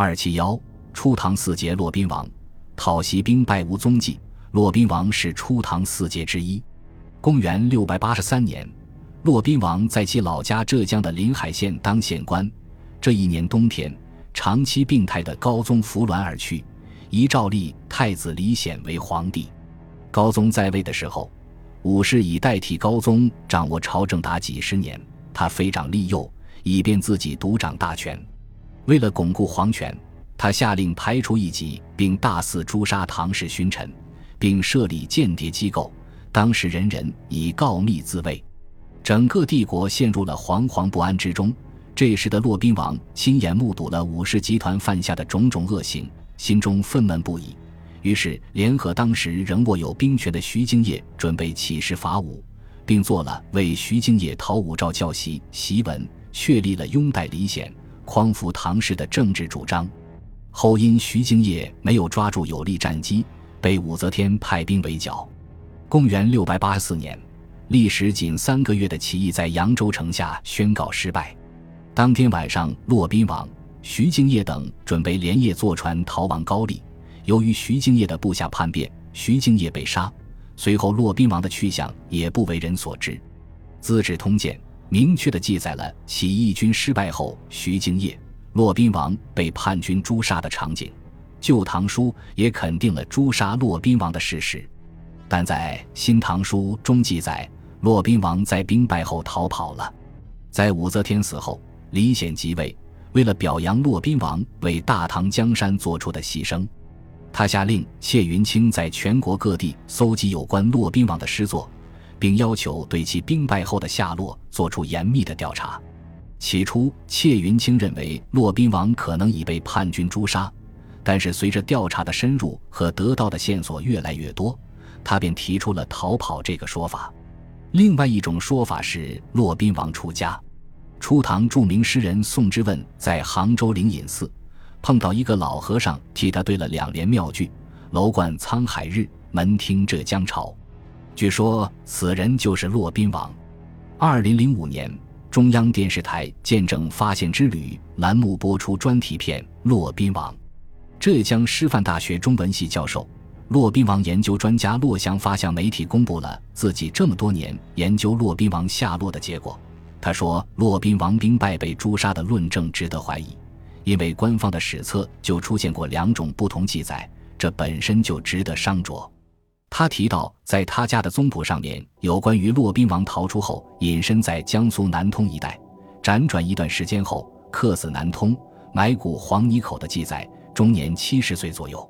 二七幺，初唐四杰骆宾王讨袭兵败无踪迹。骆宾王是初唐四杰之一。公元六百八十三年，骆宾王在其老家浙江的临海县当县官。这一年冬天，长期病态的高宗服鸾而去，遗诏立太子李显为皇帝。高宗在位的时候，武士已代替高宗掌握朝政达几十年，他非长立幼，以便自己独掌大权。为了巩固皇权，他下令排除异己，并大肆诛杀唐氏勋臣。并设立间谍机构，当时人人以告密自卫，整个帝国陷入了惶惶不安之中。这时的骆宾王亲眼目睹了武士集团犯下的种种恶行，心中愤懑不已，于是联合当时仍握有兵权的徐敬业，准备起事伐武，并做了为徐敬业讨武曌教檄檄文，确立了拥戴李显、匡扶唐氏的政治主张。后因徐敬业没有抓住有利战机。被武则天派兵围剿。公元六百八十四年，历时仅三个月的起义在扬州城下宣告失败。当天晚上，骆宾王、徐敬业等准备连夜坐船逃往高丽。由于徐敬业的部下叛变，徐敬业被杀。随后，骆宾王的去向也不为人所知。《资治通鉴》明确地记载了起义军失败后，徐敬业、骆宾王被叛军诛杀的场景。《旧唐书》也肯定了诛杀骆宾王的事实，但在《新唐书》中记载，骆宾王在兵败后逃跑了。在武则天死后，李显即位，为了表扬骆宾王为大唐江山做出的牺牲，他下令谢云清在全国各地搜集有关骆宾王的诗作，并要求对其兵败后的下落做出严密的调查。起初，谢云清认为骆宾王可能已被叛军诛杀。但是随着调查的深入和得到的线索越来越多，他便提出了逃跑这个说法。另外一种说法是骆宾王出家。初唐著名诗人宋之问在杭州灵隐寺碰到一个老和尚，替他对了两联妙句：“楼观沧海日，门听浙江潮。”据说此人就是骆宾王。二零零五年，中央电视台《见证发现之旅》栏目播出专题片《骆宾王》。浙江师范大学中文系教授、骆宾王研究专家骆翔发向媒体公布了自己这么多年研究骆宾王下落的结果。他说：“骆宾王兵败被诛杀的论证值得怀疑，因为官方的史册就出现过两种不同记载，这本身就值得商酌。”他提到，在他家的宗谱上面有关于骆宾王逃出后隐身在江苏南通一带，辗转一段时间后客死南通，埋骨黄泥口的记载。终年七十岁左右。